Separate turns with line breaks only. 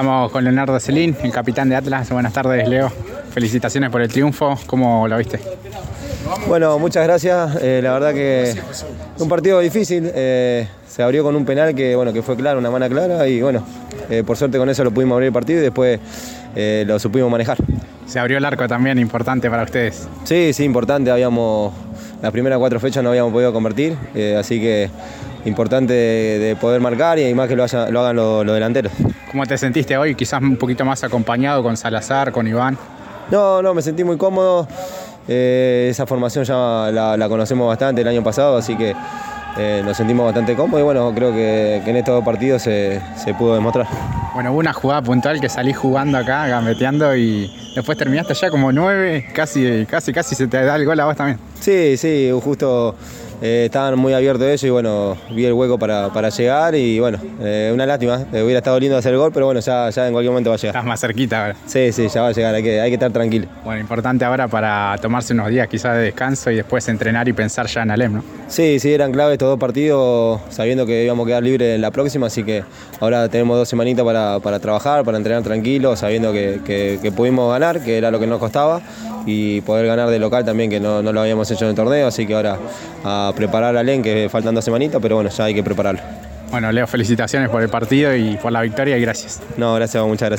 Estamos con Leonardo Celín, el capitán de Atlas. Buenas tardes, Leo. Felicitaciones por el triunfo. ¿Cómo lo viste?
Bueno, muchas gracias. Eh, la verdad que un partido difícil. eh, se abrió con un penal que, bueno, que fue claro, una mano clara y bueno, eh, por suerte con eso lo pudimos abrir el partido y después lo supimos manejar.
Se abrió el arco también, importante para ustedes.
Sí, sí, importante. Habíamos las primeras cuatro fechas no habíamos podido convertir, así que importante de, de poder marcar y más que lo, haya- lo hagan los los delanteros.
¿Cómo te sentiste hoy? Quizás un poquito más acompañado con Salazar, con Iván.
No, no, me sentí muy cómodo. Eh, esa formación ya la, la conocemos bastante el año pasado, así que eh, nos sentimos bastante cómodos y bueno, creo que, que en estos dos partidos se, se pudo demostrar.
Bueno, hubo una jugada puntual que salí jugando acá, gambeteando y después terminaste ya como nueve, casi, casi, casi se te da el gol a vos también.
Sí, sí, justo eh, estaban muy abiertos ellos y bueno, vi el hueco para, para llegar y bueno, eh, una lástima, eh, hubiera estado lindo hacer el gol, pero bueno, ya, ya en cualquier momento va a llegar.
Estás más cerquita ahora.
Sí, sí, ya va a llegar, hay que, hay que estar tranquilo.
Bueno, importante ahora para tomarse unos días quizás de descanso y después entrenar y pensar ya en Alem, ¿no?
Sí, sí, eran clave estos dos partidos, sabiendo que íbamos a quedar libres en la próxima, así que ahora tenemos dos semanitas para, para trabajar, para entrenar tranquilos, sabiendo que, que- que pudimos ganar, que era lo que nos costaba, y poder ganar de local también, que no, no lo habíamos hecho en el torneo, así que ahora a preparar a Len, que faltan dos semanitas, pero bueno, ya hay que prepararlo.
Bueno, Leo, felicitaciones por el partido y por la victoria y gracias.
No, gracias, muchas gracias.